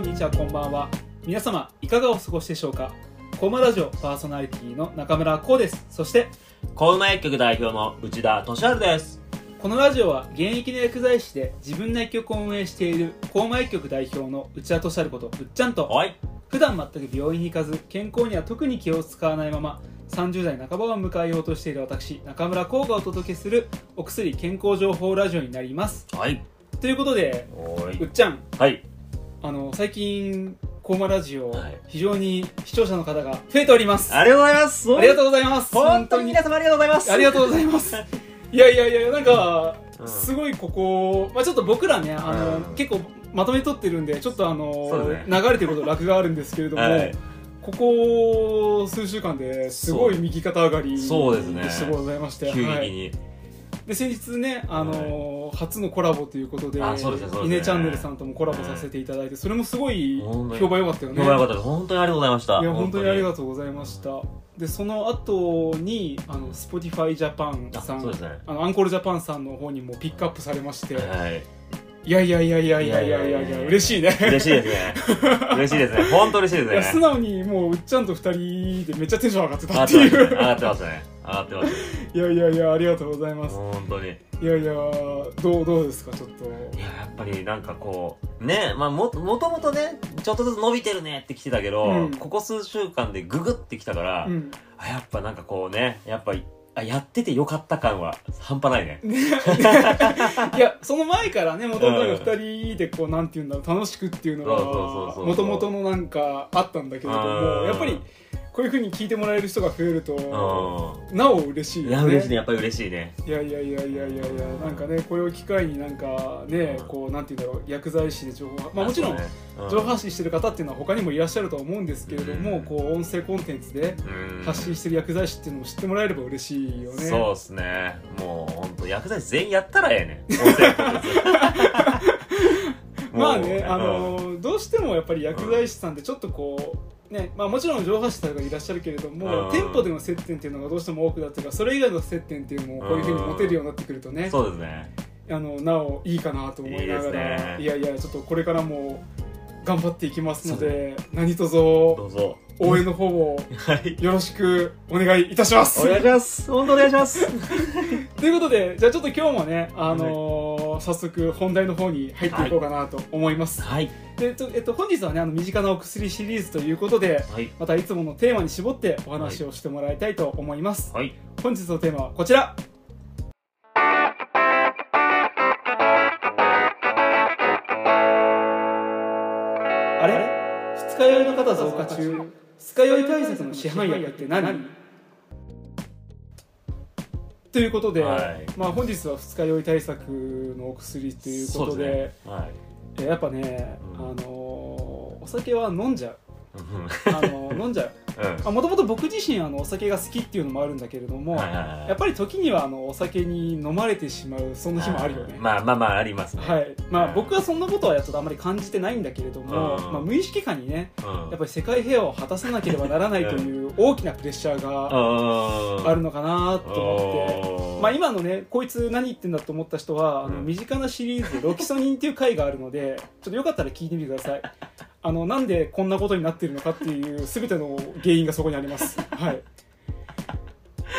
こんにちはこんばんは皆様いかがお過ごしでしょうか？コーマラジオパーソナリティの中村光ですそしてコウマ薬局代表の内田俊治です。このラジオは現役の薬剤師で自分の薬局を運営しているコーマ薬局代表の内田俊治ことうっちゃんとはい。普段全く病院に行かず健康には特に気を使わないまま30代半ばを迎えようとしている私中村光がお届けするお薬健康情報ラジオになりますはい。ということでおーい。うっちゃんはい。あの最近コーマラジオ、はい。非常に視聴者の方が増えております。あありがとうございます。りがとうございます。本当に皆様ありがとうございます。ありがとうございます。いやいやいやなんか、うん。すごいここ、まあ、ちょっと僕らねあの、うん。結構まとめ撮ってるんでちょっとあの、そうね。流れてること楽があるんですけれども、はい。ここ数週間ですごい右肩上がりそうですね。してございまして、急激はい、に。で先日ね、あの初のコラボということであそうですねそうですねチャンネルさんともコラボさせていただいて、それもすごい評判良かったよね評判良かったです。本当にありがとうございました。いや本当にありがととうございましたでその後にあの Spotify Japan あさんそうですねあのアンコールジャパンさんの方にもピックアップされまして、はい。いやいやいやいやいやいやいやいいや嬉しいね嬉しいですね。嬉しいですね。本当嬉しいですね。直にもううっちゃんと二人でめっちゃテンション上がって上たっていう。上がってますね。上がってますね。いやいやいやありがとうございます本当に。いやいやどうどうですかちょっといや、やっぱりなんかこう、ね、まあも、もともとね、ちょっとずつ伸びてるねって来てたけど、うんここ数週間でググってきたから、うんあやっぱなんかこうね、やっぱ、あやっててよかった感は半端ないね。いやその前からねもともと二人でこうなんていうんだろう楽しくっていうのそうそうそうそうがもともとのなんかあったんだけれどもうんやっぱりこういうふうに聞いてもらえる人が増えるとうなお嬉しいん。いや、嬉しいね。やっぱり嬉しいね。いやいやいやいやいやいやなんかねこれを機会になんかねうんこうなんていうんだろう薬剤師で情報まあもちろんそうねうん情報発信してる方っていうのは他にもいらっしゃるとは思うんですけれども、うんこう音声コンテンツでうん発信してる薬剤師っていうのを知ってもらえれば嬉しいよね。そうっすね。もう、本当薬剤師全員やったらええねん。音声コンテンツまあね、あうんのどうしてもやっぱり薬剤師さんってちょっとこう、ねまあ、もちろん上発師さんがいらっしゃるけれども、うん店舗での接点っていうのがどうしても多くなってるからそれ以外の接点っていうのもこういうふうに持てるようになってくるとね、そうですね。あのなおいいかなと思いながらねいやいやちょっとこれからも頑張っていきますので何卒。応援の方を はい。よろしくお願いいたします。お願いします。本当お願いします。ということでじゃあちょっと今日もね、あのー早速本題の方に入っていこうかなと思います。はい。でえっとえっと、本日はねあの身近なお薬シリーズということではい。またいつものテーマに絞ってお話をしてもらいたいと思います、はい。本日のテーマはこちらあれ？二日酔いの方増加中二日酔い対策の市販薬って何？ということで、はいまあ、本日は二日酔い対策のお薬ということでね。はい。えやっぱね、うんあのーお酒は飲んじゃううんあの飲んじゃう。うん。もともと僕自身あのお酒が好きっていうのもあるんだけれども、やっぱり時にはあのお酒に飲まれてしまうそんな日もあるよね、まあまあまあありますね。はい。まあ、うん僕はそんなことはちょっとあまり感じてないんだけれども、うん。まあ、無意識下にねうん。やっぱり世界平和を果たさなければならないという大きなプレッシャーがああるのかなと思って。まあ、今のねこいつ何言ってんだと思った人は、あのうん。身近なシリーズでロキソニンっていう回があるのでちょっとよかったら聞いてみてくださいあのなんでこんなことになってるのかっていう全ての原因がそこにあります。はい。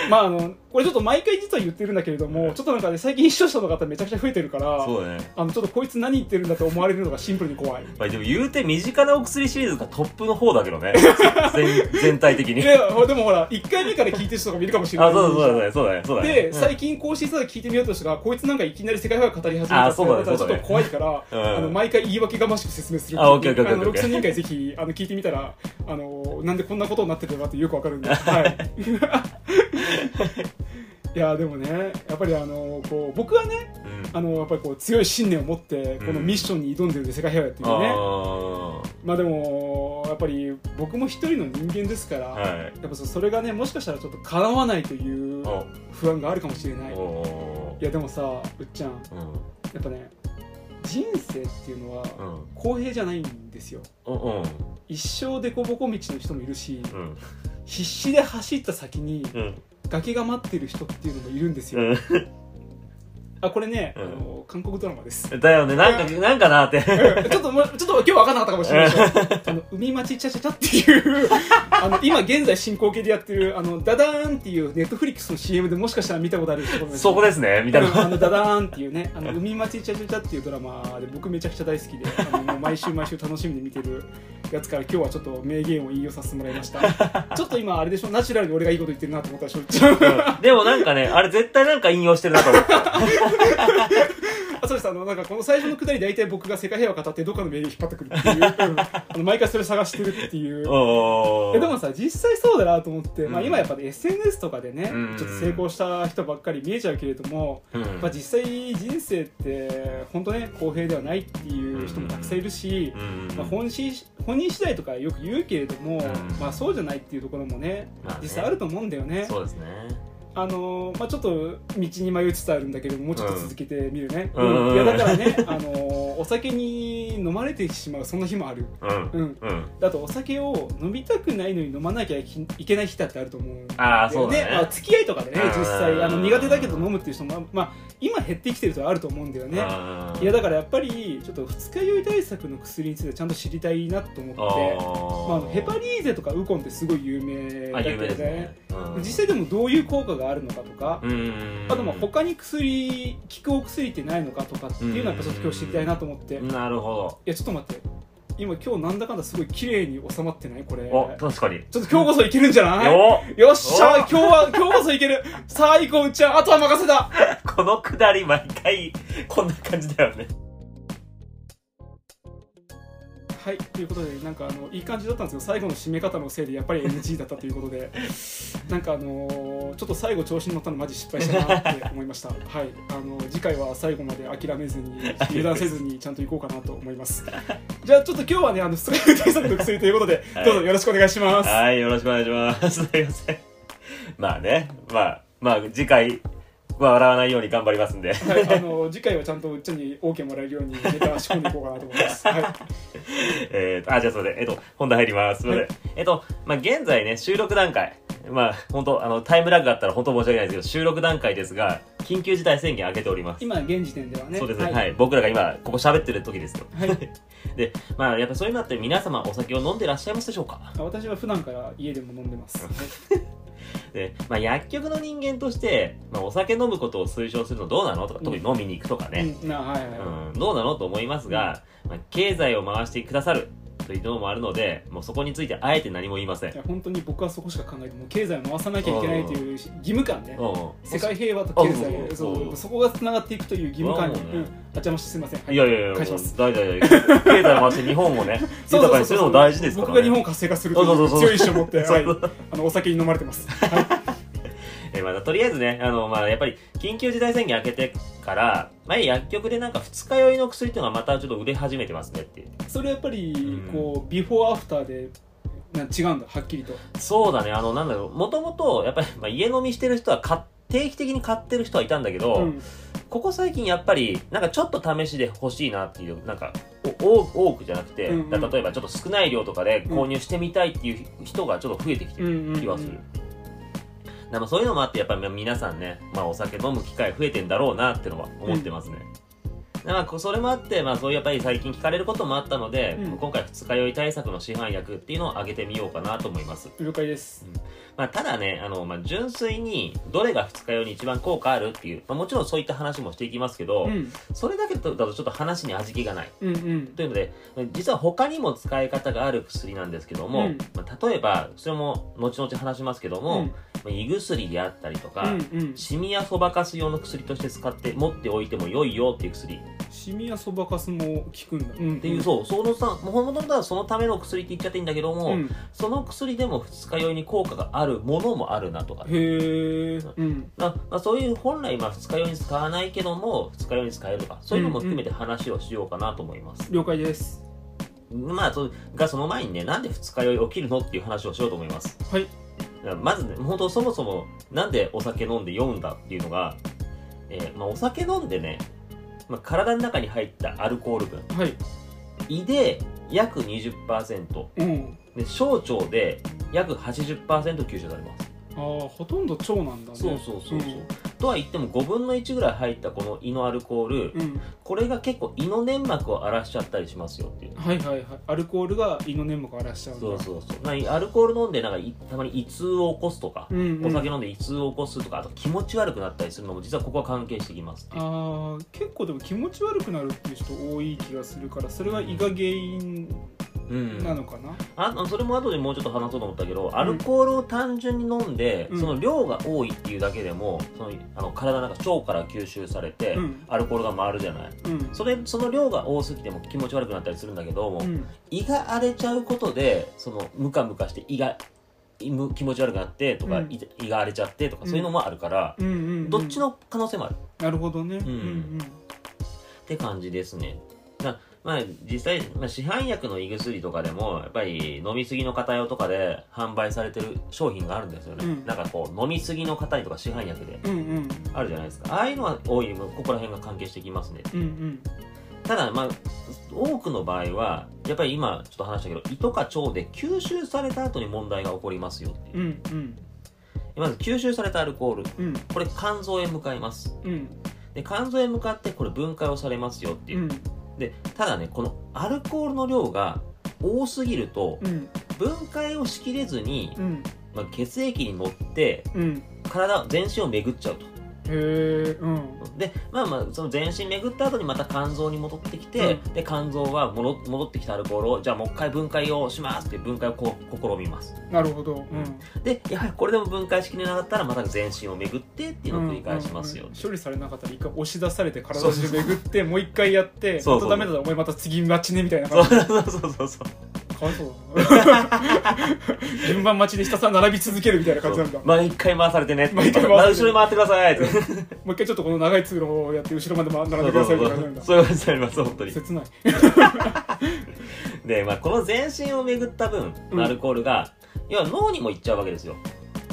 まああのこれちょっと毎回実は言ってるんだけれどもちょっとなんかね最近視聴者の方めちゃくちゃ増えてるからそうだね。あのちょっとこいつ何言ってるんだと思われるのがシンプルに怖いまあでも言うて身近なお薬シリーズがトップの方だけどね。全全体的に。いやでもほら1回目から聞いてる人がいるかもしれないあ、そうだそうだね。そうだね。そうだね。で、うん最近更新さ聞いてみようとしたらこいつなんかいきなり世界平和語り始めたあそうだねって言われたらちょっと怖いから、うんあの毎回言い訳がましく説明するあオッケーオッケーオッケーあのロキソニン会ぜひあの聞いてみたらあのなんでこんなことになってるのかってよくわかるんではいいやでもねやっぱりあのこう僕はねうん。あのやっぱりこう強い信念を持ってこのミッションに挑んでるんで世界平和やっていうね、あまあでもやっぱり僕も一人の人間ですから、ーはい。やっぱそそれがねもしかしたらちょっと叶わないというお不安があるかもしれないおいやでもさうっちゃんうん。やっぱね人生っていうのはうん。公平じゃないんですようん。うん。一生でこぼこ道の人もいるしうん。必死で走った先にうん。崖が待ってる人っていうのもいるんですよ、うん。あこれね、うん。あの韓国ドラマです。だよね。なんかなんかなって。うん。ちょっともうちょっと今日分かんなかったかもしれない。けどあの海町チャチャチャっていうあの今現在進行形でやってるあのダダーンっていうネットフリックスの CM でもしかしたら見たことあるところそこですねみたいな。うん。あのダダーンっていうねあの海町チャチャチャっていうドラマで僕めちゃくちゃ大好きであのもう毎週毎週楽しみに見てるやつから今日はちょっと名言を引用させてもらいました。ちょっと今あれでしょナチュラルに俺がいいこと言ってるなと思ったでしょ。うん。でもなんかねあれ絶対なんか引用してるなと思ったあそうです。あのなんかこの最初のくだり大体僕が世界平和語ってどっかの名言引っ張ってくるっていう、うんあの毎回それ探してるっていう。おえでもさ実際そうだなと思って、まあ、うん今やっぱ、ね、SNS とかでね、うんちょっと成功した人ばっかり見えちゃうけれども、うん。まあ、実際人生って本当ね公平ではないっていう人もたくさんいるし、うん。まあ、本心本人次第とかよく言うけれども、ん。まあ、そうじゃないっていうところもねまあね。実際あると思うんだよね。そうですねあのーまあ、ちょっと道に迷いつつあるんだけどもうちょっと続けてみるね、うん。うん。いやだからね、あのーお酒に飲まれてしまうそんな日もある、うん。うん、うん。だとお酒を飲みたくないのに飲まなきゃいけない日だってあると思うあーそうだね。まあ、付き合いとかでねうん。実際あの苦手だけど飲むっていう人も、まあ、今減ってきてるとはあると思うんだよね。うん。いやだからやっぱりちょっと二日酔い対策の薬についてちゃんと知りたいなと思って。まああの、ヘパリーゼとかウコンってすごい有名だあけどね。ね。うん。実際でもどういう効果があるのかとか、うん。あとまあ他に薬効くお薬ってないのかとかっていうのはやっぱちょっと今日知りたいなと思って、いなるほやちょっと待って。今今日なんだかんだすごい綺麗に収まってないこれ。確かに。ちょっと今日こそいけるんじゃない？よよっしゃお今日は今日こそいける。さあ行こうちゃんあとは任せた。このくだり毎回こんな感じだよねはいということでなんかあのいい感じだったんですけど最後の締め方のせいでやっぱり NG だったということで。なんかあのー ちょっと最後調子に乗ったのマジ失敗したなって思いました。はいあの次回は最後まで諦めずに油断せずにちゃんと行こうかなと思います。じゃあちょっと今日はねあのストレス対策の薬ということで、はい。どうぞよろしくお願いします。はいよろしくお願いします。すいません。まあねまあまあ次回は笑わないように頑張りますんではい、あの次回はちゃんとうっちに OK もらえるようにネタ仕込んでいこうかなと思います。はい、えーと、あ、じゃあそれで、えっと、本題入ります。すみません。えっと、まあ、現在ね、収録段階。まあ、本当あの、タイムラグがあったら本当申し訳ないですけど、収録段階ですが、緊急事態宣言開けております。今現時点ではね。そうですね、は。はいい。僕らが今、ここ喋ってる時ですよ。はい で、まあ、やっぱそういうのって皆様お酒を飲んでらっしゃいますでしょうか？私は普段から家でも飲んでます。で、まあ、薬局の人間として、まあ、お酒飲むことを推奨するのどうなのとか、特に飲みに行くとかね、うん、どうなのと思いますが、まあ、経済を回してくださるというのもあるので、もうそこについてあえて何も言いません。い。や本当に僕はそこしか考えてもう経済を回さなきゃいけないという義務感ね。うん。世界平和と経あ済そうそうそこがつながっていくという義務感に、ね。うん、あ邪魔してすみません、はい。やいやいや、返します。大丈夫大丈夫。経済回して日本をね、そう豊かにするのも大事ですから、ね。僕が日本を活性化するという強い意志を持って、はい。あのお酒に飲まれてます。はいえーまあ、とりあえずね、あの、まあ、やっぱり、緊急事態宣言明けてから、まあ、薬局でなんか二日酔いの薬っていうのがまたちょっと売れ始めてますねっていう。それやっぱりうんこうビフォーアフターでなん違うんだはっきりと。そうだね、あの、なんだろう、もともと、やっぱり、まあ、家飲みしてる人は買っ定期的に買ってる人はいたんだけど、うんここ最近やっぱり、なんかちょっと試しで欲しいなっていう、なんか、お多多くじゃなくて、うんうんだ例えばちょっと少ない量とかで購入してみたいっていう人がちょっと増えてきてる気はする。だからそういうのもあって、やっぱり皆さんね、まあお酒飲む機会増えてんだろうなってのは思ってますね。だからこそれもあって、まあそういうやっぱり最近聞かれることもあったので、うん今回二日酔い対策の市販薬っていうのを挙げてみようかなと思います。了解です。まあ、ただね、あの、まあ、純粋に、どれが二日酔いに一番効果あるっていう、まあ、もちろんそういった話もしていきますけど、うん。それだけだとちょっと話に味気がない。うんうん。というので、実は他にも使い方がある薬なんですけども、うん。まあ、例えば、それも後々話しますけども、うん。まあ胃薬であったりとか、うんうん。シミやそばかす用の薬として使って持っておいても良いよっていう薬。っシミやそばかすも効くんだ。うんていう、そう、そのさ、もう本当はそのための薬って言っちゃっていいんだけども、うん。その薬でも二日酔いに効果があるものもあるなとか、へえ。うんまあまあ、そういう本来まあ二日酔いに使わないけども二日酔いに使えるとかそういうのも含めて話をしようかなと思います、了解です。まあそうがその前にねなんで二日酔い起きるのっていう話をしようと思いますはい。まずね本当そもそもなんでお酒飲んで酔うんだっていうのが、えーまあ、お酒飲んでね、まあ、体の中に入ったアルコール分はい。胃で約20%うん。で小腸で約80%吸収されます。ああほとんど腸なんだね。そうそうそうそう、ん。とは言っても5分の1ぐらい入ったこの胃のアルコール、うん。これが結構胃の粘膜を荒らしちゃったりしますよっていう。はいはいはい。アルコールが胃の粘膜を荒らしちゃうんだ。そうそうそう。アルコール飲んでなんかいたまに胃痛を起こすとか、うんうん。お酒飲んで胃痛を起こすとかあと気持ち悪くなったりするのも実はここは関係してきますあー結構でも気持ち悪くなるっていう人多い気がするからそれは胃が原因うんなのかな、ああそれも後でもうちょっと話そうと思ったけど、アルコールを単純に飲んで、うん。その量が多いっていうだけでもそのあの体の中腸から吸収されて、うん。アルコールが回るじゃない。うん。それその量が多すぎても気持ち悪くなったりするんだけども、うん。胃が荒れちゃうことでそのムカムカして胃が気持ち悪くなってとか、うん。胃胃が荒れちゃってとかそういうのもあるから、どっちの可能性もある。なるほどね、うん。ん。って感じですね。なまあ、実際、まあ、市販薬の胃薬とかでもやっぱり飲みすぎの方用とかで販売されてる商品があるんですよね、うん。なんかこう飲みすぎの方にとか市販薬で。あるじゃないですか。ああいうのは多いここら辺が関係してきますねうんうん。ただまあ多くの場合はやっぱり今ちょっと話したけど胃とか腸で吸収された後に問題が起こりますよっていう。うんうん。まず吸収されたアルコール。うん。これ肝臓へ向かいます。うん。で肝臓へ向かってこれ分解をされますよっていう。う、んでただねこのアルコールの量が多すぎるとうん。分解をしきれずに、うん。まあ、血液に乗ってうん。体全身を巡っちゃうとへえうん。でまあまあその全身巡った後にまた肝臓に戻ってきて、うで肝臓は戻戻ってきたアルコールをじゃあもう一回分解をしますって分解をこう試みます。なるほど。うん。でやはりこれでも分解しきれなかったらまた全身を巡ってっていうのを繰り返しますよ、うん。うんうん処理されなかったら一回押し出されて体中巡ってもう一回やってそうそうまたダメだお前また次待ちねみたいなそう感じそうそうそうそうかわいそう。だな順番待ちでひたすら並び続けるみたいな感じなんだ。もまあ一回回されてね毎回回されてまあ後ろに回ってくださいって。う一回ちょっとこの長い通路をやって後ろまで並んでくださいみたいな感じなんだ。そういう感じになります本当に切ない。で、まあ、この全身を巡った分のアルコールが、要は脳にも行っちゃうわけですよ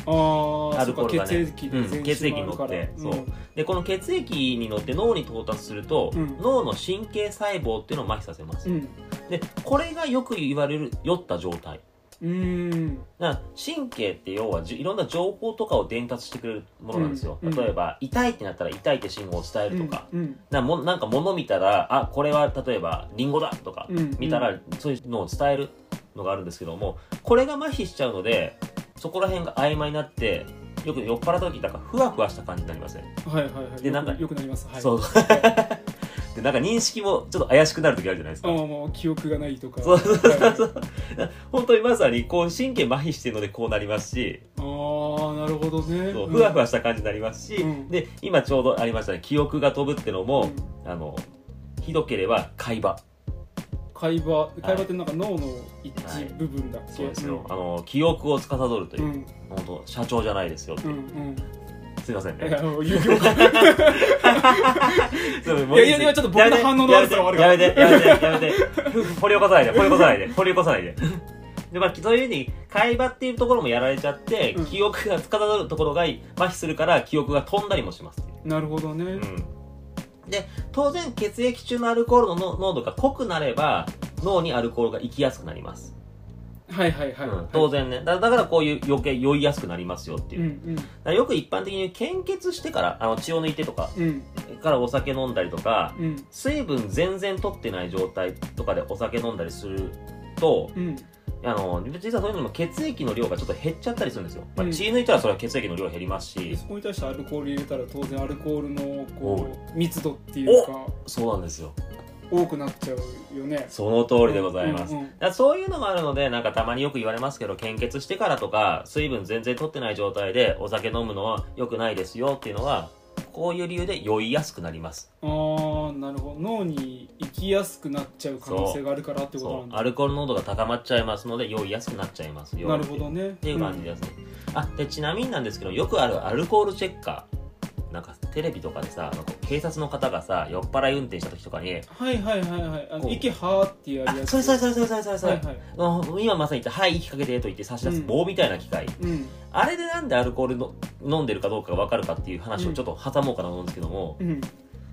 アルコールがね。血液でうん全血液に乗ってそう。でこの血液に乗って脳に到達すると、うん。脳の神経細胞っていうのを麻痺させます、うん。でこれがよく言われる酔った状態。うん。神経って要はじいろんな情報とかを伝達してくれるものなんですよ、うん。例えば痛いってなったら痛いって信号を伝えるとか、うん。なもなんか物見たらあこれは例えばリンゴだとかうん。見たらそういうのを伝えるのがあるんですけどもこれが麻痺しちゃうのでそこら辺が曖昧になってよく酔っ払った時なんかふわふわした感じになりますね、はいはいはい。でなんかよくなります。はい。そう。でなんか認識もちょっと怪しくなる時あるじゃないですか。ああもう記憶がないとか。そうそうそうはい。そう。本当にまさにこう神経麻痺してるのでこうなりますし。ああなるほどね。そううん。ふわふわした感じになりますし、うん。で今ちょうどありましたね。記憶が飛ぶってのも、うん。あのひどければ海馬会話会話ってなんか脳の一はい部分だっけ？そうですよ、あの記憶を司るというう、ん。本当社長じゃないですよ、う。んうん。すいませんね。いや いやちょっと僕の反応の悪さが悪やめてやめてやめて掘り起こさないで掘り起こさないで掘り起こさないで。でまあ、そういうふうに海馬っていうところもやられちゃって、うん。記憶が司るところが麻痺するから記憶が飛んだりもしますっていう。なるほどね。うん、で当然血液中のアルコールのの濃度が濃くなれば脳にアルコールが行きやすくなります、はいはいはい。うん当然ね。だだからこういう余計酔いやすくなりますよっていう。う、んだからよく一般的に献血してからあの血を抜いてとかうんうん。からお酒飲んだりとかうん。水分全然取ってない状態とかでお酒飲んだりするとうんあの実はそういうのも血液の量がちょっと減っちゃったりするんですよ、まあうん。血抜いたらそれは血液の量減りますし、そこに対してアルコール入れたら当然アルコールのおこう密度っていうかそうなんですよ。多くなっちゃうよね。その通りでございます、うんうんそういうのもあるのでなんかたまによく言われますけど献血してからとか水分全然取ってない状態でお酒飲むのは良くないですよっていうのはこういう理由で酔いやすくなります。ああなるほど。脳に行きやすくなっちゃう可能性があるからってことなんだ。アルコール濃度が高まっちゃいますので酔いやすくなっちゃいます。よなるほどねっていう感じですね、あでちなみになんですけどよくあるアルコールチェッカー。なんかテレビとかでさ警察の方がさ酔っ払い運転した時とかにはいはいはいはい。あの息はーってやあるやつ。それそれそれそれそれそれそれ、はいはい。うん今まさに言った「はい息かけて」と言って差し出すうん棒みたいな機械、うん。あれでなんでアルコールの飲んでるかどうかが分かるかっていう話をちょっと挟もうかなと思うんですけども、うん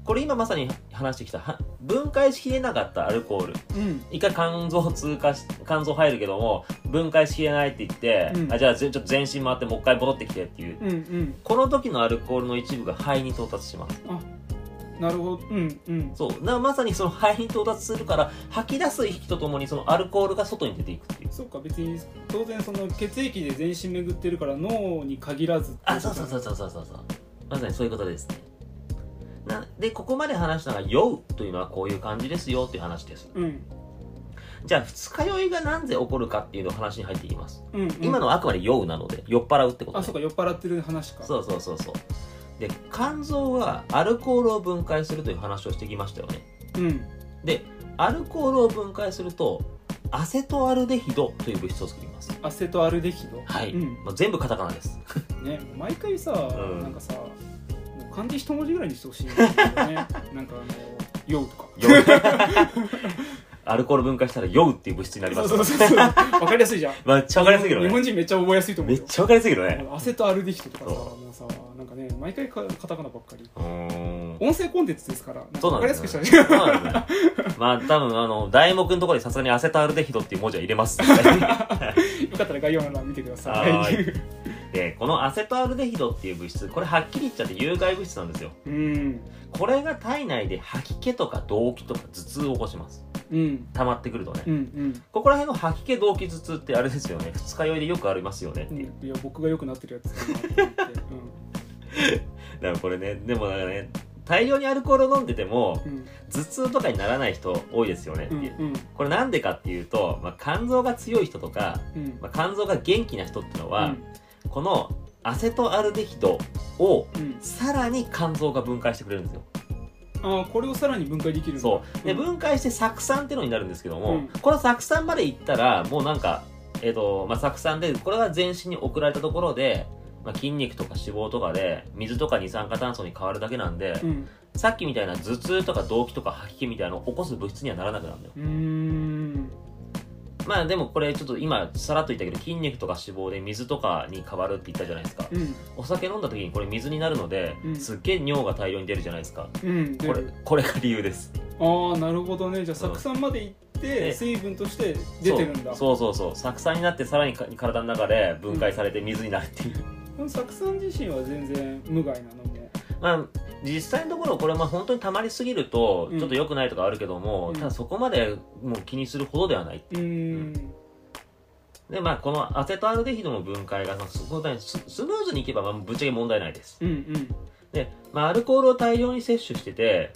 これ今まさに話してきたは分解しきれなかったアルコール。うん。一回肝臓通過し肝臓入るけども分解しきれないって言って、うん。あじゃあぜちょっと全身回ってもう一回戻ってきてっていう。うんうん。この時のアルコールの一部が肺に到達します。なるほど。うんうん。そう。なまさにその肺に到達するから吐き出す息とともにそのアルコールが外に出ていくっていう。そうか別に当然その血液で全身巡ってるから脳に限らずあそうそうそうそうそうそうそう。まさにそういうことですねなでここまで話したのが「酔う」というのはこういう感じですよっていう話です。うん。じゃあ二日酔いがなんで起こるかっていうの話に入っていきます、うん、うん、今のはあくまで酔うなので酔っ払うってことねあそうか酔っ払ってる話か。そうそうそうそう。で肝臓はアルコールを分解するという話をしてきましたよね。うん。でアルコールを分解するとアセトアルデヒドという物質を作ります。アセトアルデヒド？はい、うん。まあ、全部カタカナです。ね毎回さ、ん。なんかさ漢字一文字ぐらいにしてほしいんだよね。なんかあの「酔う」とか。酔う。アルコール分解したら酔うっていう物質になります。そうそうそうそう。わかりやすいじゃん。めっちゃわかりやすいけど日ね本人めっちゃ覚えやすいと思うよ。めっちゃわかりやすいけどね。アセトアルデヒドとかさそもうさなんかね毎回カカタカナばっかり。うーん。音声コンテンツですからそうなんわかりやですすくしたらねね。まあ多分あの題目のところにさすがにアセトアルデヒドっていう文字は入れます。よかったら概要欄見てくださいでこのアセトアルデヒドっていう物質これはっきり言っちゃって有害物質なんですよ。うん。これが体内で吐き気とか動悸とか頭痛を起こします。うん。溜まってくるとね、うんうん。ここら辺の吐き気動悸頭痛ってあれですよね。二日酔いでよくありますよねってう。ん。いう、いや僕が良くなってるやつだなと思って。だからこれねでもなんかね大量にアルコールを飲んでてもうん。頭痛とかにならない人多いですよねってう。んいう、うん。これなんでかっていうと、まあ、肝臓が強い人とか、うん。まあ、肝臓が元気な人ってのは、うんこのアセトアルデヒドをうん。さらに肝臓が分解してくれるんですよ。ああこれをさらに分解できるんだ。そう。でん。分解して酢酸っていうのになるんですけども、うん。この酢酸までいったらもうなんかえっ、とまあ酢酸でこれが全身に送られたところで、まあ、筋肉とか脂肪とかで水とか二酸化炭素に変わるだけなんで、うん。さっきみたいな頭痛とか動悸とか吐き気みたいなのを起こす物質にはならなくなるんだよ。うーんまあでもこれちょっと今さらっと言ったけど筋肉とか脂肪で水とかに変わるって言ったじゃないですか。うん。お酒飲んだ時にこれ水になるので、うん。すっげえ尿が大量に出るじゃないですか。うん。これこれが理由です。ああなるほどね。じゃあ酢酸までいってで水分として出てるんだ。そう。そうそうそう。酢酸になってさらにか体の中で分解されて水になるっていう、この酢酸自身は全然無害なの？もまあ実際のところこれまあ本当に溜まりすぎるとうん。ちょっと良くないとかあるけども、うん。ただそこまでもう気にするほどではないう。ーん。でまあこのアセトアルデヒドの分解がすごいススムーズにいけばまあぶっちゃけ問題ないです。うんうん。で、まあ、アルコールを大量に摂取してて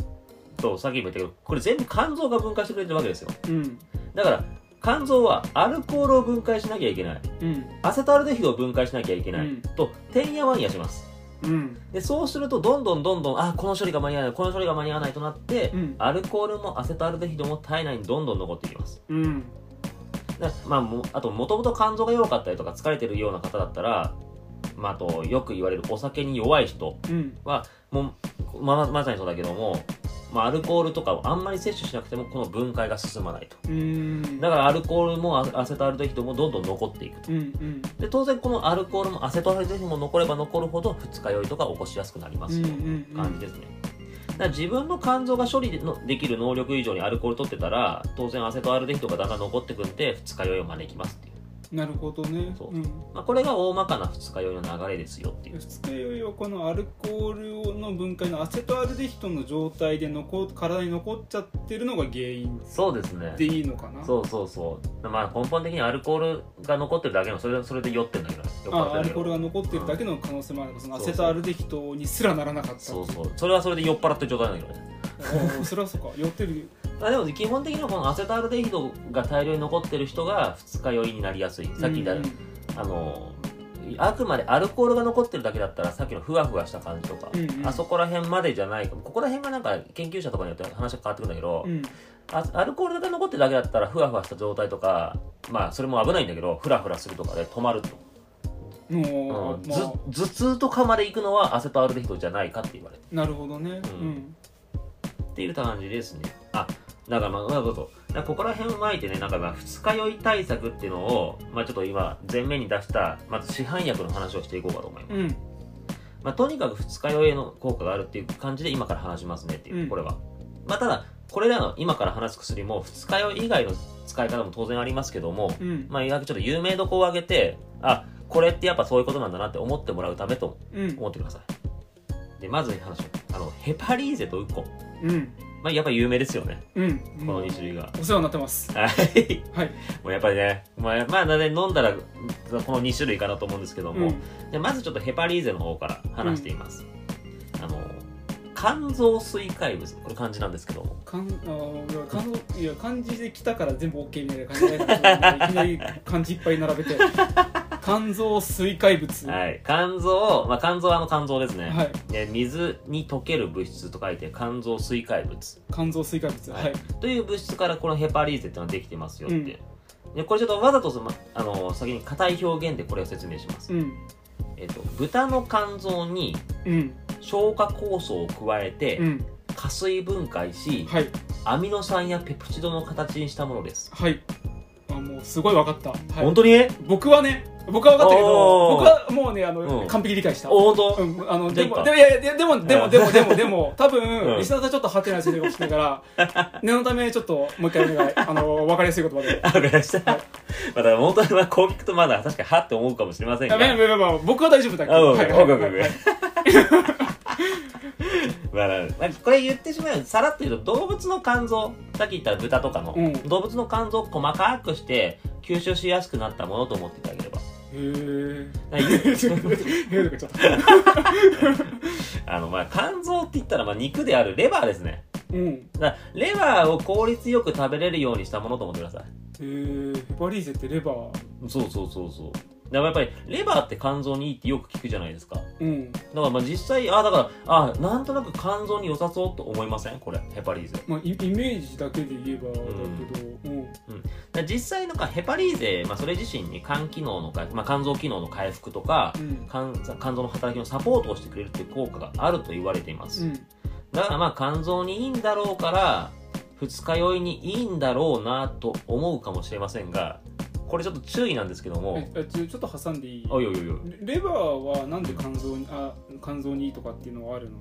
とさっきも言ったけどこれ全部肝臓が分解してくれてるわけですよ。うん。だから肝臓はアルコールを分解しなきゃいけない。うん。アセトアルデヒドを分解しなきゃいけない、うん。とてんやわんやしますうん。でそうするとどんどんどんどんあこの処理が間に合わないこの処理が間に合わないとなって、うん。アルコールもアセトアルデヒドも体内にどんどん残っていきます。うん。でまあ、もあともともと肝臓が弱かったりとか疲れてるような方だったら、まあ、あとよく言われるお酒に弱い人うん。はもうままさにそうだけども、まあ、アルコールとかをあんまり摂取しなくてもこの分解が進まないと。だからアルコールもアアセトアルデヒドもどんどん残っていくと。うんうん。で当然このアルコールもアセトアルデヒドも残れば残るほど二日酔いとか起こしやすくなります。とうんう感じですね、だ自分の肝臓が処理でのできる能力以上にアルコール取ってたら当然アセトアルデヒドがだんだん残ってくんで二日酔いを招きますっていう、なるほどね。そう。うん。まあ、これが大まかな二日酔いの流れですよっていう。二日酔いはこのアルコールの分解のアセトアルデヒドの状態で残体に残っちゃってるのが原因。そうですね。でいいのかな？そうそうそう。まあ根本的にアルコールが残ってるだけのそれでそれで酔ってんだけどあアルコールが残ってるだけの可能性もある。そのアセトアルデヒドにすらならなかったそうそう。それはそれで酔っ払ってる状態なんだけどそれはそうか。酔ってるまあでも基本的にはこのアセトアルデヒドが大量に残ってる人が二日酔いになりやすい。さっき言った、うんうん。あのあくまでアルコールが残ってるだけだったらさっきのふわふわした感じとか、うんうん。あそこら辺までじゃないここら辺がなんか研究者とかによって話が変わってくるんだけど、うん。あアルコールが残ってるだけだったらふわふわした状態とかまあそれも危ないんだけどフラフラするとかで止まると、もう、うん。まあ、ず頭痛とかまで行くのはアセトアルデヒドじゃないかって言われてなるほどね。ううんん。っていう感じですね。あだからまあうそうだからここら辺を巻いてねなんかまあ二日酔い対策っていうのをまあちょっと今前面に出したまず市販薬の話をしていこうかと思いますうんまあ、とにかく二日酔いの効果があるっていう感じで今から話しますねっていう、うんこれは。まあ、ただ、これらの今から話す薬も二日酔い以外の使い方も当然ありますけども、うんまあ、意外とちょっと有名どこを上げて、あ、これってやっぱそういうことなんだなって思ってもらうためとうん思ってください。で、まず話を。あの、ヘパリーゼとウコン。うんまあ、やっぱり有名ですよね。うんこの2種類が。お世話になってますはい。はいもうやっぱりね、まあ、まあ、ね、飲んだら、この2種類かなと思うんですけども、うんでまずちょっとヘパリーゼの方から話しています。あの、肝臓水解物。これ漢字なんですけども。かんあーいや漢字いや漢字で来たから全部 OK みたいな感じでいきなり漢字いっぱい並べて肝臓水解物はい。肝臓、まあ、肝臓はあの肝臓ですね。はいで水に溶ける物質と書いて肝臓水解物。肝臓水解物はいはいという物質からこのヘパリーゼっていうのができてますよって。うんでこれちょっとわざとそのあの先に硬い表現でこれを説明します。うんえっと、豚の肝臓にうん消化酵素を加えて、うん加水分解し、はいアミノ酸やペプチドの形にしたものです。はいあもうすごい分かった、はい、本当に？僕はね僕は分かったけどおー。僕はもうねあの、うん。完璧理解した。お、本当、うん、あのでじゃあいいかもでもいやいやでもでもでもでもでも多分、うん。リスナーさんちょっとハテナしてるかもしれないから 念のためちょっともう一回お願いあの分かりやすい言葉で。あ、わかりました。まあ、だから本当にまあこう聞くとまだ確かにはって思うかもしれませんが。いやめめめめ僕は大丈夫だけあ、どうん、はいはいはい。オッ まあ、まあこれ言ってしまうさらっと言うと動物の肝臓さっき言った豚とかの、うん。動物の肝臓を細かくして吸収しやすくなったものと思っていただければ。へー。だから言う。へーとかちょっと あのまあ肝臓って言ったらまあ肉であるレバーですね。うん。だレバーを効率よく食べれるようにしたものと思ってください。へー。ヘパリーゼってレバー？そうそうそうそうだからやっぱりレバーって肝臓にいいってよく聞くじゃないですか。うん。だからまあ実際あだからあなんとなく肝臓に良さそうと思いません？これヘパリーゼ。まあイイメージだけで言えばだけどうん。だから実際なんかヘパリーゼ、まあ、それ自身に肝機能の回復、まあ、肝臓機能の回復とかうん。肝肝臓の働きのサポートをしてくれるっていう効果があると言われています、うん。だからまあ肝臓にいいんだろうから二日酔いにいいんだろうなと思うかもしれませんがこれちょっと注意なんですけども。ええちょちょっと挟んでいい？おいおいおいおいレレバーはなんで肝臓にあ肝臓にいいとかっていうのはあるの？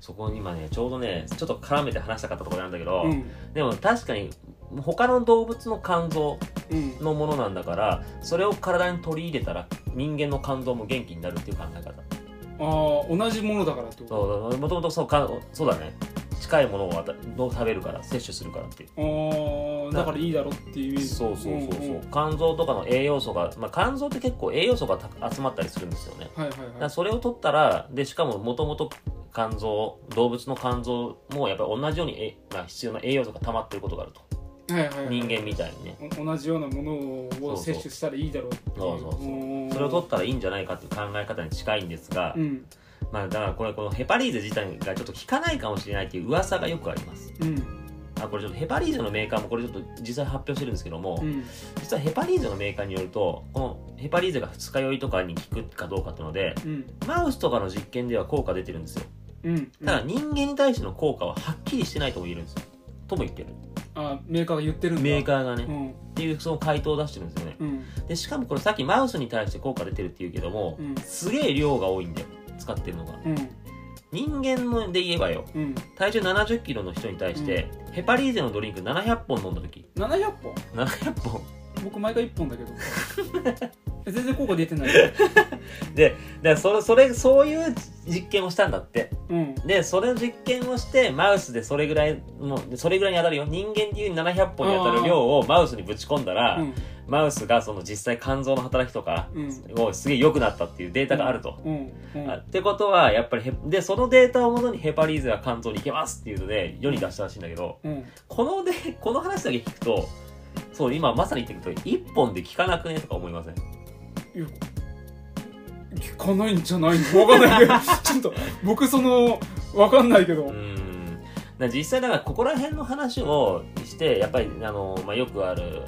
そこに今ねちょうどねちょっと絡めて話したかったところなんだけど、うん。でも確かに他の動物の肝臓うん。のものなんだからそれを体に取り入れたら人間の肝臓も元気になるっていう考え方。ああ同じものだからってこと？そうもともとそうかそうだね近いものをあたを食べるから摂取するからっていう。ああだからいいだろっていうイメージ。そうそうそうそう、んん肝臓とかの栄養素が、まあ、肝臓って結構栄養素がた集まったりするんですよね。はいはいはい。それを取ったらでしかももともと肝臓動物の肝臓もやっぱり同じようにえ、まあ、必要な栄養素が溜まってることがあると。はいはいはい人間みたいにね。お同じようなものを摂取したらいいだろうっていう。そうそうそう。うんそれを取ったらいいんじゃないかっていう考え方に近いんですが、うんまあだからこれこのヘパリーゼ自体がちょっと効かないかもしれないっていう噂がよくあります。うん。あこれちょっとヘパリーゼのメーカーもこれちょっと実際発表してるんですけども、うん。実はヘパリーゼのメーカーによるとこのヘパリーゼが二日酔いとかに効くかどうかっていうのでうん。マウスとかの実験では効果出てるんですよ。うん。ただ人間に対しての効果ははっきりしてないとも言えるんですよ。とも言ってる。あメーカーが言ってるメーカーがね、っうん。ていうその回答を出してるんですよね。うん。でしかもこれさっきマウスに対して効果出てるっていうけども、うん。すげえ量が多いんだよ使ってるのが。うん。人間ので言えばよ。うん。体重7 0キロの人に対して、ヘパリーゼのドリンク700本飲んだ時。700本。700本。僕毎回1本だけど。え 全然効果出てない。ででそれそれそういう実験をしたんだって。うん。でそれの実験をしてマウスでそれぐらいもうそれぐらいに当たるよ。人間でいう700本に当たる量をマウスにぶち込んだら、うんマウスがその実際肝臓の働きとかうん。をすげえ良くなったっていうデータがあると。ってことはやっぱりヘでそのデータをもとにヘパリーゼは肝臓に行けますっていうので世に出したらしいんだけどうん。このでこの話だけ聞くとそう今まさに言ってると1本で効かなくねとか思いません？聞かないんじゃないの？わかんないけど。ちょっと僕そのわかんないけど。実際だからここら辺の話をしてやっぱりあの、まあ、よくある、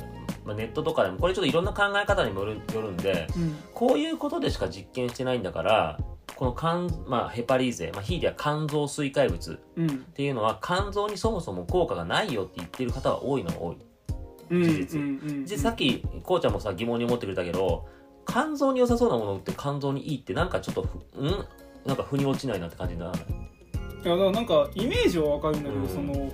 まあ、ネットとかでもこれちょっといろんな考え方にもよるよるんでうん。こういうことでしか実験してないんだからこの肝、まあ、ヘパリーゼ、まあ、ひいては肝臓水解物っうん。ていうのは肝臓にそもそも効果がないよって言ってる方が多いのが多い。うん事実。でさっきこうちゃんもさ疑問に思ってくれたけど肝臓に良さそうなものって肝臓にいいってなんかちょっとふうん？なんか腑に落ちないなって感じにならない？いやだからなんかイメージはわかるんだけど、うん。その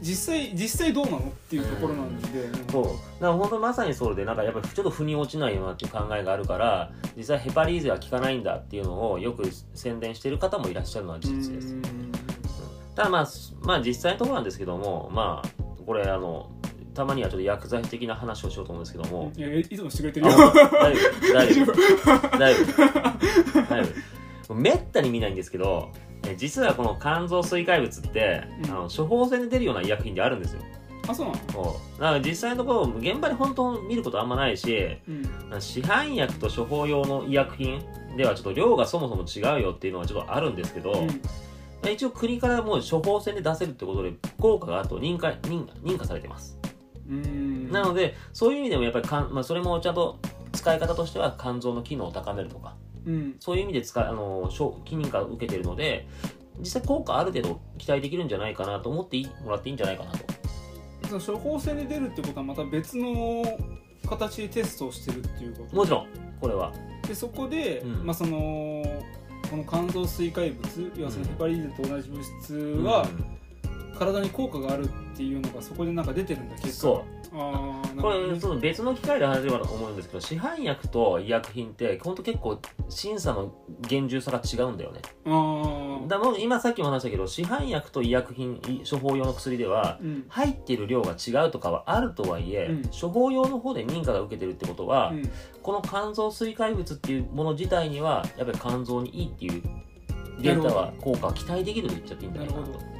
実際実際どうなのっていうところなんで、そう。だから本当まさにそれでなんかやっぱりちょっと腑に落ちないよなっていう考えがあるから実際ヘパリーゼは効かないんだっていうのをよく宣伝してる方もいらっしゃるのは事実です、うん。ただまあすまあ実際のところなんですけどもまあこれあのたまにはちょっと薬剤的な話をしようと思うんですけども、いやいつもしてくれてるあよ大丈夫。大丈夫。大丈夫。大丈夫めったに見ないんですけどえ実はこの肝臓水解物って、うん。あの処方箋で出るような医薬品であるんですよ。あそうなの？だから実際のところ現場で本当見ることあんまないしうん。市販薬と処方用の医薬品ではちょっと量がそもそも違うよっていうのはちょっとあるんですけど、うん。一応国からもう処方箋で出せるってことで効果があると認可認認可されてます、うん。なのでそういう意味でもやっぱりかん、まあ、それもちゃんと使い方としては肝臓の機能を高めるとかうん。そういう意味で使いあの承認可を受けてるので実際効果ある程度期待できるんじゃないかなと思っていもらっていいんじゃないかなと。その処方箋で出るってことはまた別の形でテストをしてるっていうこと？もちろんこれは。でそこで、うん。まあそのこの肝臓水解物要はそのヘパリーゼと同じ物質はうん。体に効果があるっていうのがそこでなんか出てるんだ結うこれその別の機会で話せればと思うんですけど市販薬と医薬品って本当結構審査の厳重さが違うんだよね。だもう今さっきも話したけど市販薬と医薬品い処方用の薬ではうん。入っている量が違うとかはあるとはいえ、うん。処方用の方で認可が受けてるってことは、うん。この肝臓水解物っていうもの自体にはやっぱり肝臓にいいっていうデータは効果は期待できると言っちゃっていいんじゃないかなと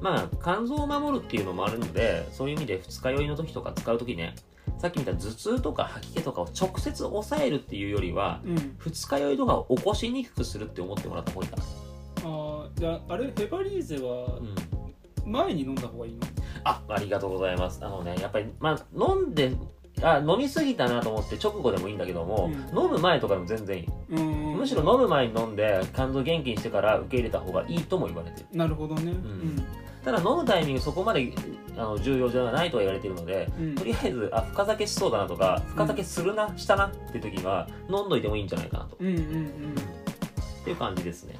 まあ肝臓を守るっていうのもあるのでそういう意味で二日酔いの時とか使う時ねさっき見た頭痛とか吐き気とかを直接抑えるっていうよりはうん。二日酔いとかを起こしにくくするって思ってもらった方がいいかな、あーじゃああれヘパリーゼはうん、前に飲んだ方がいいの？あありがとうございます。あのねやっぱりまあ飲んであ飲みすぎたなと思って直後でもいいんだけども、うん。飲む前とかでも全然いい、うんむしろ飲む前に飲んで肝臓元気にしてから受け入れた方がいいとも言われてる。なるほどね。うん。ただ飲むタイミングそこまであの重要じゃないとは言われているのでうん。とりあえずあ深酒しそうだなとか深酒するな、したなって時には飲んどいてもいいんじゃないかなと、うんうんうん。っていう感じですね。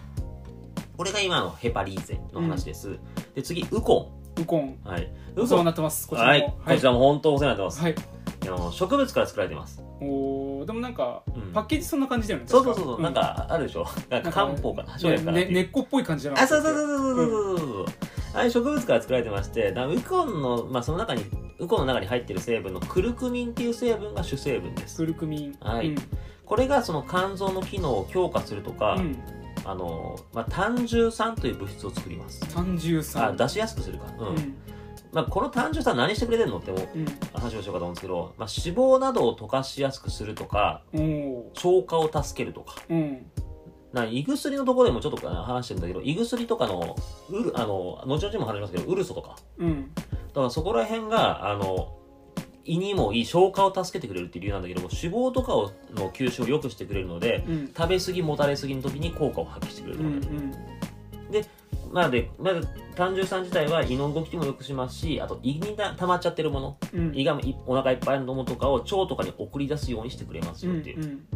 これが今のヘパリーゼの話です、で次ウコウコン。ンはい。お世話になってます。こちらもはい、こちらも本当お世話になってます、はいあの植物から作られてます、おーでもなんかうん。パッケージそんな感じだよねそうそうそうそう、確なんかあるでしょ。なんか漢方かな？生薬かなっていうね根っこっぽい感じじゃなあ、そうそうそうそうそうそうそう。ああいう植物から作られてまして、だからウコンの、まあその中に、ウコンの中に入ってる成分のクルクミンっていう成分が主成分です。クルクミン。はい。うん。これがその肝臓の機能を強化するとか、うん。あの、まあ単重酸という物質を作ります。単重あ、酸出しやすくするか。うん。うんまあこの単重酸何してくれてるのって話をしようかと思うんですけど、まあ脂肪などを溶かしやすくするとか、消化を助けるとか、うん。な胃薬のところでもちょっと話してるんだけど、胃薬とかの、うる、あの、後々も話しますけど、ウルソとか、うん。だからそこら辺が、あの、胃にもいい消化を助けてくれるっていう理由なんだけども、脂肪とかをの吸収を良くしてくれるので、うん。食べ過ぎ、もたれ過ぎの時に効果を発揮してくれるうんうので、んなので、まず、単純酸自体は胃の動きも良くしますし、あと胃にた溜まっちゃってるもの、うん。胃がいお腹いっぱいのものとかを腸とかに送り出すようにしてくれますうんよっていう。うん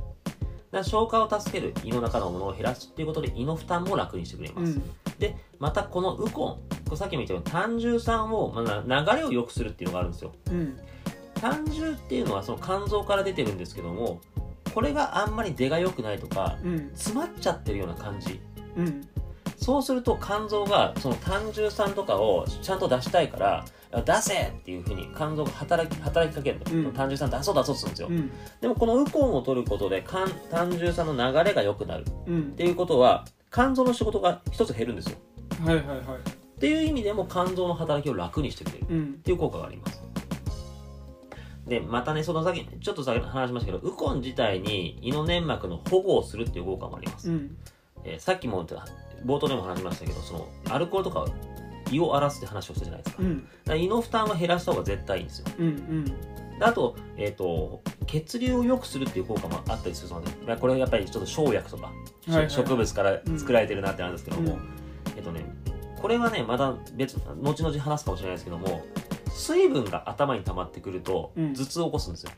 だから消化を助ける胃の中のものを減らすっていうことで胃の負担も楽にしてくれます。うん。で、またこのウコン、これさっきも言ったように単重酸を、まあ、な流れを良くするっていうのがあるんですよ。うん。単重っていうのはその肝臓から出てるんですけどもこれがあんまり出が良くないとかうん。詰まっちゃってるような感じ。うんそうすると肝臓がその単重酸とかをちゃんと出したいから出せっていうふうに肝臓が働き働きかけるの、うん。単重酸出そう出そうとするんですよ、うん。でもこのウコンを取ることで肝単重酸の流れが良くなる。っうん。ていうことは肝臓の仕事が一つ減るんですよ。はいはいはい。っていう意味でも肝臓の働きを楽にしてくれる。うん。っていう効果があります。で、またね、その先、ちょっと先話しましたけど、ウコン自体に胃の粘膜の保護をするっていう効果もあります。うん。えーさっきも言った、冒頭でも話しましたけど、その、アルコールとか胃を荒らすって話をしたじゃないですか。うんら胃の負担は減らした方が絶対いいんですよ。うんうんであと、えっ、と、血流を良くするっていう効果もあったりするので、まあこれはやっぱりちょっと生薬とか、はいはいはい植物から作られてるなってなんですけども、うんえっとね、これはね、まだ別、後々話すかもしれないですけども、水分が頭に溜まってくると、うん頭痛を起こすんですよ。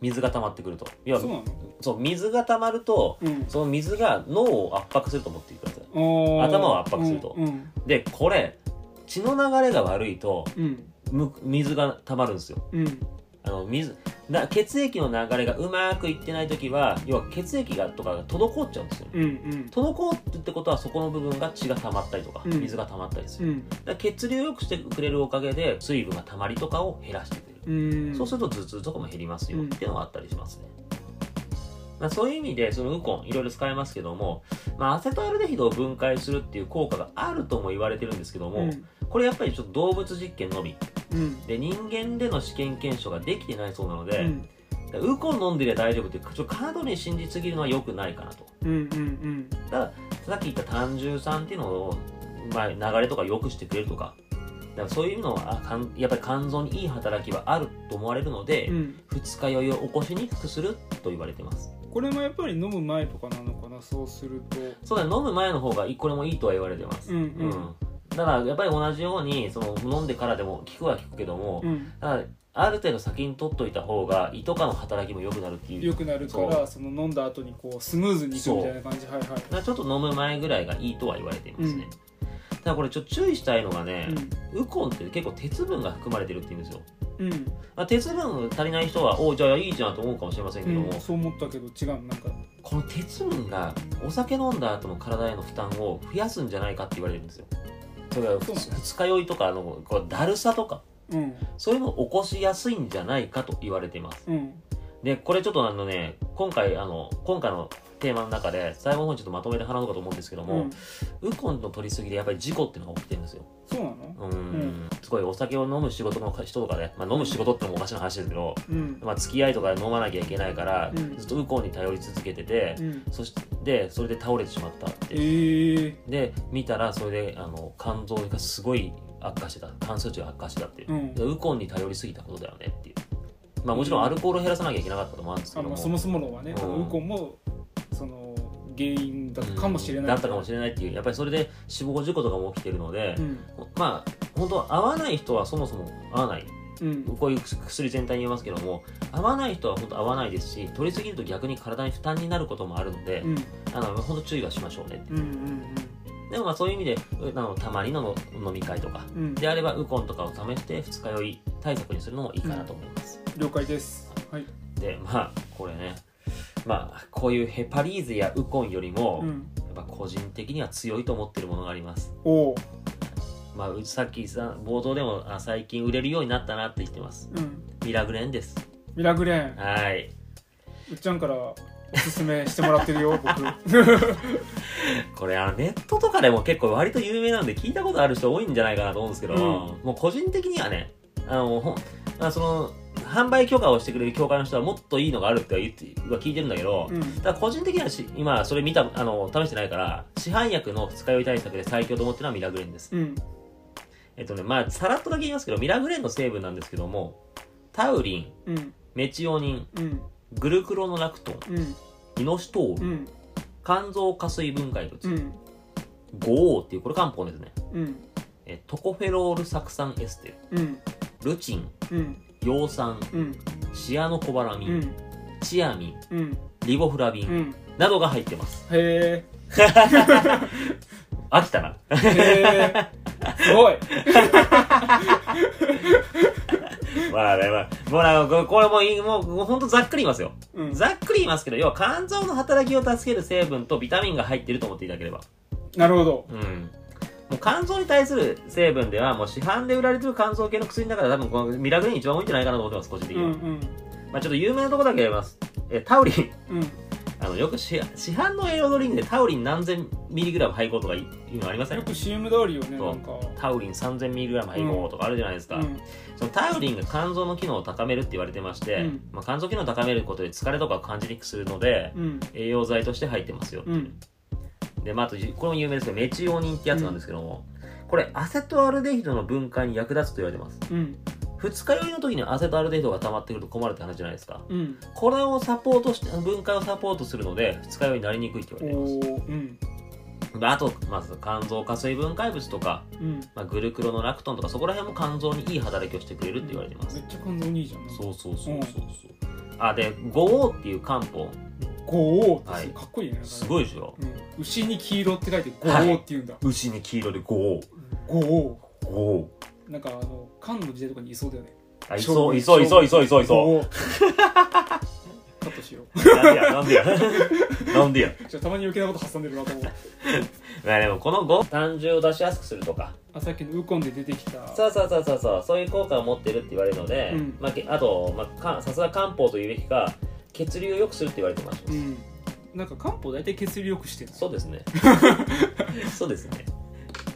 水が溜まってくると。要はそうなの？そう水が溜まるとうん。その水が脳を圧迫すると思ってください頭を圧迫すると。うん。でこれ血の流れが悪いとうん。む水が溜まるんですよ。うん。あの水な血液の流れがうまくいってない時は要は血液がとかが滞っちゃうんですよ。ねうんうん。滞ってってことはそこの部分が血が溜まったりとか、うん。水が溜まったりする、うん。だ血流を良くしてくれるおかげで水分が溜まりとかを減らしてくれる、うん。そうすると頭痛とかも減りますよ。うん。っていうのがあったりしますね、まあ、そういう意味でそのウコンいろいろ使えますけども、まあ、アセトアルデヒドを分解するっていう効果があるとも言われてるんですけども、うん。これやっぱりちょっと動物実験のみ。うん。で人間での試験検証ができてないそうなので、うん。ウコン飲んでりゃ大丈夫ってちょっと過度に信じすぎるのは良くないかなと。うんうんたださっき言った単純酸っていうのを、まあ、流れとか良くしてくれるとか。だからそういうのはあかんやっぱり肝臓にいい働きはあると思われるので、うんうん。二日酔いを起こしにくくすると言われてますこれもやっぱり飲む前とかなのかなそうすると。そうだね飲む前の方がいいこれもいいとは言われてます。うんうん。だからやっぱり同じようにその飲んでからでも効くは効くけども、うん。ただある程度先に取っといた方が胃とかの働きも良くなるっていう。良くなるからその飲んだ後にこうスムーズにいくみたいな感じはいはいちょっと飲む前ぐらいがいいとは言われていますね、ただこれちょっと注意したいのがね、ウコンって結構鉄分が含まれてるって言うんですようん。まあ、鉄分足りない人はおじゃあいいじゃんと思うかもしれませんけども、うんそう思ったけど違うなんかこの鉄分がお酒飲んだ後の体への負担を増やすんじゃないかって言われるんですよ。それからそうなんだ二日酔いとかあのこうだるさとか。うん。そういうのを起こしやすいんじゃないかと言われています。うんでこれちょっとあのね今回あの今回のテーマの中で最後の方にちょっとまとめて話そうかと思うんですけども、うん。ウコンの取りすぎでやっぱり事故っていうのが起きてるんですよ。そうなの？うーん。すごいお酒を飲む仕事の人とかね、まあ、飲む仕事ってのもおかしな話ですけど、うん。まあ、付き合いとかで飲まなきゃいけないから、うん。ずっとウコンに頼り続けてて、うん。そしてそれで倒れてしまったって、ええで見たらそれであの肝臓がすごい悪化してた。肝数値が悪化してたっていう、ウコンに頼りすぎたことだよねっていうまあもちろんアルコールを減らさなきゃいけなかったと思うんですけども、そもそものはねうん。ウコンもその原因だったかもしれない。だったかもしれないっていうやっぱりそれで死亡事故とかも起きてるので、うん。まあ本当合わない人はそもそも合わない。うん。こういう薬全体に言いますけども合わない人は本当合わないですし取りすぎると逆に体に負担になることもあるので、うん。あの本当注意はしましょうねうんうんでもまあそういう意味でうあのたまにの飲み会とか。うん。うんであればウコンとかを試して二日酔い対策にするのもいいかなと思います、了解です。はい。でまあこれね。まあこういうヘパリーゼやウコンよりも、うん。やっぱ個人的には強いと思ってるものがあります。おおまあうさっきさ冒頭でもあ最近売れるようになったなって言ってます。うん。ミラグレンです。ミラグレーン。はい。うっちゃんからおすすめしてもらってるよ僕。これあのネットとかでも結構割と有名なんで聞いたことある人多いんじゃないかなと思うんですけど、うん。もう個人的にはねあのほあその販売許可をしてくれる協会の人はもっといいのがあるっては聞いてるんだけど、うん。ただ個人的にはし今それ見たあの試してないから市販薬の二日酔い対策で最強と思ってるのはミラグレンです。うん。えっとねまあさらっとだけ言いますけどミラグレンの成分なんですけどもタウリンうん。メチオニンうん。グルクロノラクトンうん。イノシトール、うん。肝臓加水分解物、うん。五黄っていうこれ漢方ですね。うん。えトコフェロール酢酸エステうん。ルルチンうん葉酸うん。シアノコバラミン、うん。チアミンうん。リボフラビン、うん。などが入ってます。へ 飽きたな。えへえ。すごい。まあね。まあもうなんかこれもいいもうもうほんとざっくり言いますよ。うん。ざっくり言いますけど要は肝臓の働きを助ける成分とビタミンが入っていると思っていただければ。なるほど。うんもう肝臓に対する成分ではもう市販で売られてる肝臓系の薬の中で多分このミラグリン一番多いんじゃないかなと思ってます個人的に。は、うんうん。まあちょっと有名なところだけやります。えタウリン。うん。あのよく市市販の栄養ドリンクでタウリン何千ミリグラム配合とかいうのありませんよく CM 通りよねタウリン3000ミリグラム配合とかあるじゃないですか、うん。そのタウリンが肝臓の機能を高めるって言われてまして、うん。まあ、肝臓機能を高めることで疲れとかを感じにくくするのでうん。栄養剤として入ってますよ、うんで、まあ、あとこれも有名ですけどメチオニンってやつなんですけども、これアセトアルデヒドの分解に役立つと言われてます。うん。二日酔いの時にアセトアルデヒドが溜まってくると困るって話じゃないですか。うん。これをサポートして分解をサポートするので二日酔いになりにくいってお言われてます。おうん。であと、まず肝臓加水分解物とか、うん。まあ、グルクロノラクトンとかそこら辺も肝臓にいい働きをしてくれるって言われてます。めっちゃ感動にいいじゃんそうそうそうそうそう。あで五黄っていう漢方五王ってはい。かっこいいね。なんかねすごいでしょ？うん。牛に黄色って書いて五はい王って言うんだ。牛に黄色で五王。五王。五王。なんかあの漢の時代とかにいそうだよね。あいそういそういそういそういそういそ五王。カットしよう。うなんでやなんでや？なんでや？じゃあたまに余計なこと挟んでるなと思う。まあでもこの5単純を出しやすくするとか。あさっきのウコンで出てきた。そうそうそうそうそう。そういう効果を持ってるって言われるので、うん。まあけ、あと、まあか、さすが漢方と言うべきか血流を良くするって言われてます、うん。なんか漢方大体血流よくしてるそうですね。そうですね。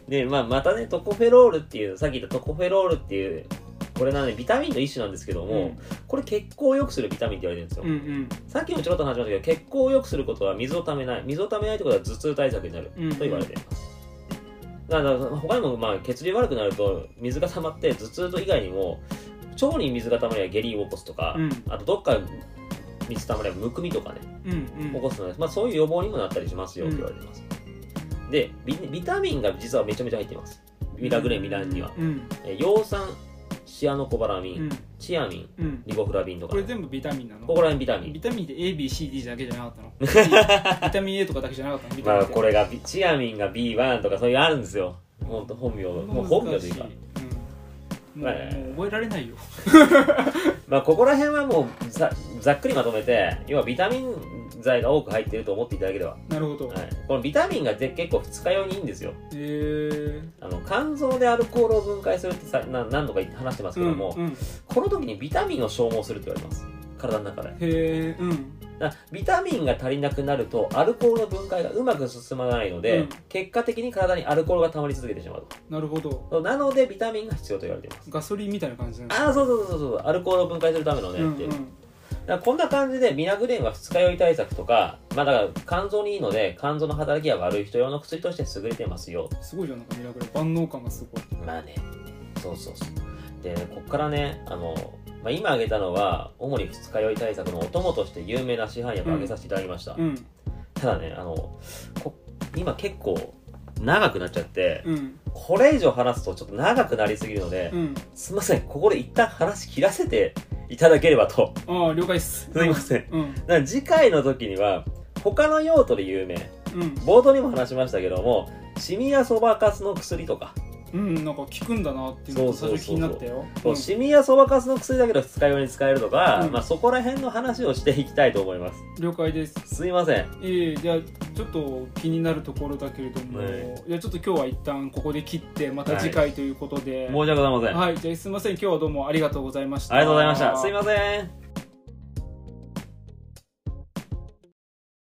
で、まあ、またねトコフェロールっていうさっき言ったトコフェロールっていうこれなねビタミンの一種なんですけども、これ血行を良くするビタミンって言われてるんですよ、うんうん。さっきもちょろっと話しましたけど血行を良くすることは水をためない水をためないってことは頭痛対策になるうんと言われています、だから他にもまあ血流悪くなると水が溜まって頭痛と以外にも腸に水が溜まりゃ下痢を起こすとか、うん。あとどっか水溜まりゃむくみとかねうんうん。起こすので、まあ、そういう予防にもなったりしますよって言われてます、でビビタミンが実はめちゃめちゃ入っています。ミラグレンミランには、うん。え葉酸シアノコバラミン、うん。チアミンうん。リボフラビンとか。これ全部ビタミンなの？ここら辺ビタミン。ビタミンって ABCD だけじゃなかったの？ビタミン A とかだけじゃなかったの？まあこれがビチアミンが B1 とかそういうのあるんですよ。本当本名もう本名というか。もうはいもう覚えられないよ。まあここら辺はもうざざっくりまとめて要はビタミン剤が多く入っていると思っていただければ、なるほど、はい、このビタミンがで結構二日酔いにいいんですよ。へえあの肝臓でアルコールを分解するってさな何度か話してますけども、うんうん、へこの時にビタミンを消耗するって言われます。体の中で。えうん。ビタミンが足りなくなるとアルコールの分解がうまく進まないので、うん。結果的に体にアルコールが溜まり続けてしまうなるほど。となのでビタミンが必要と言われています。ガソリンみたいな感じなんだああそうそうそうそうアルコールを分解するためのねってうんうんだこんな感じでミナグレーンは二日酔い対策とか、まあだから肝臓にいいので肝臓の働きが悪い人用の薬として優れてますよ。すごいじゃんなんかミラクル万能感がすごいまあね、そうそうそう。で、こっからね、あの、まあ、今挙げたのは主に二日酔い対策のお供として有名な市販薬を挙げさせていただきました。うんただね、あの、こ今結構長くなっちゃって、うんこれ以上話すとちょっと長くなりすぎるので、うんすみません、ここで一旦話切らせていただければと。ああ了解っす。すいません。うん。だから次回の時には他の用途で有名。うん。冒頭にも話しましたけどもシミやそばかすの薬とか、うんなんか効くんだなっていうのが最初気になったよ。そうシミやそばかすの薬だけど二日酔いに使えるとか、うん。まあ、そこら辺の話をしていきたいと思います。うん了解です。すいません。ええじゃあちょっと気になるところだけれども、はい。い、やちょっと今日は一旦ここで切ってまた次回ということで。申し訳ございません、はい、じゃあすみません。今日はどうもありがとうございました。ありがとうございました。すいません